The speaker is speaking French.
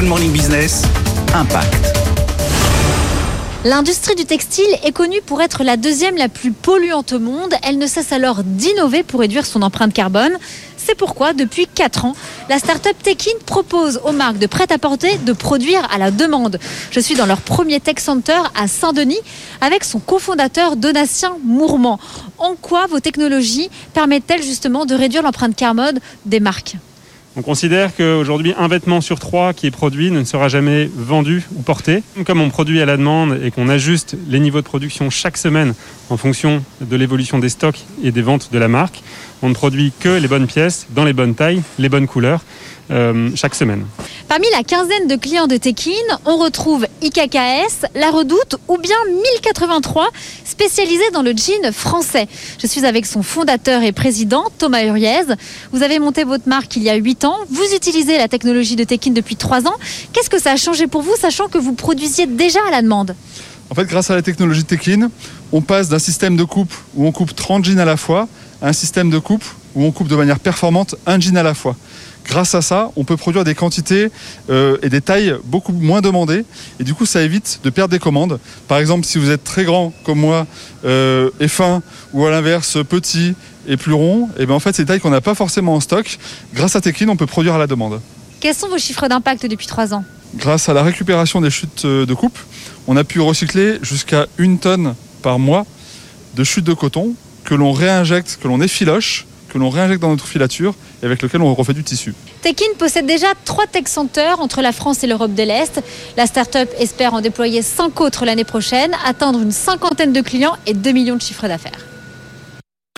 Good Morning Business, Impact. L'industrie du textile est connue pour être la deuxième la plus polluante au monde. Elle ne cesse alors d'innover pour réduire son empreinte carbone. C'est pourquoi, depuis 4 ans, la start-up Tekin propose aux marques de prêt-à-porter de produire à la demande. Je suis dans leur premier tech center à Saint-Denis avec son cofondateur Donatien Mourmand. En quoi vos technologies permettent-elles justement de réduire l'empreinte carbone des marques? On considère qu'aujourd'hui, un vêtement sur trois qui est produit ne sera jamais vendu ou porté. Comme on produit à la demande et qu'on ajuste les niveaux de production chaque semaine en fonction de l'évolution des stocks et des ventes de la marque, on ne produit que les bonnes pièces, dans les bonnes tailles, les bonnes couleurs, euh, chaque semaine. Parmi la quinzaine de clients de Tekin, on retrouve IKKS, La Redoute ou bien 1083, spécialisé dans le jean français. Je suis avec son fondateur et président, Thomas Uriez. Vous avez monté votre marque il y a 8 ans. Vous utilisez la technologie de Tekin depuis 3 ans. Qu'est-ce que ça a changé pour vous, sachant que vous produisiez déjà à la demande? En fait, grâce à la technologie Tekin, on passe d'un système de coupe où on coupe 30 jeans à la fois à un système de coupe où on coupe de manière performante un jean à la fois. Grâce à ça, on peut produire des quantités euh, et des tailles beaucoup moins demandées. Et du coup, ça évite de perdre des commandes. Par exemple, si vous êtes très grand comme moi euh, et fin, ou à l'inverse petit et plus rond, et eh bien en fait, c'est des tailles qu'on n'a pas forcément en stock. Grâce à Tekin, on peut produire à la demande. Quels sont vos chiffres d'impact depuis trois ans? Grâce à la récupération des chutes euh, de coupe, on a pu recycler jusqu'à une tonne par mois de chutes de coton que l'on réinjecte, que l'on effiloche que l'on réinjecte dans notre filature et avec lequel on refait du tissu. Tekin possède déjà trois tech centers entre la France et l'Europe de l'Est. La start-up espère en déployer cinq autres l'année prochaine, atteindre une cinquantaine de clients et 2 millions de chiffres d'affaires.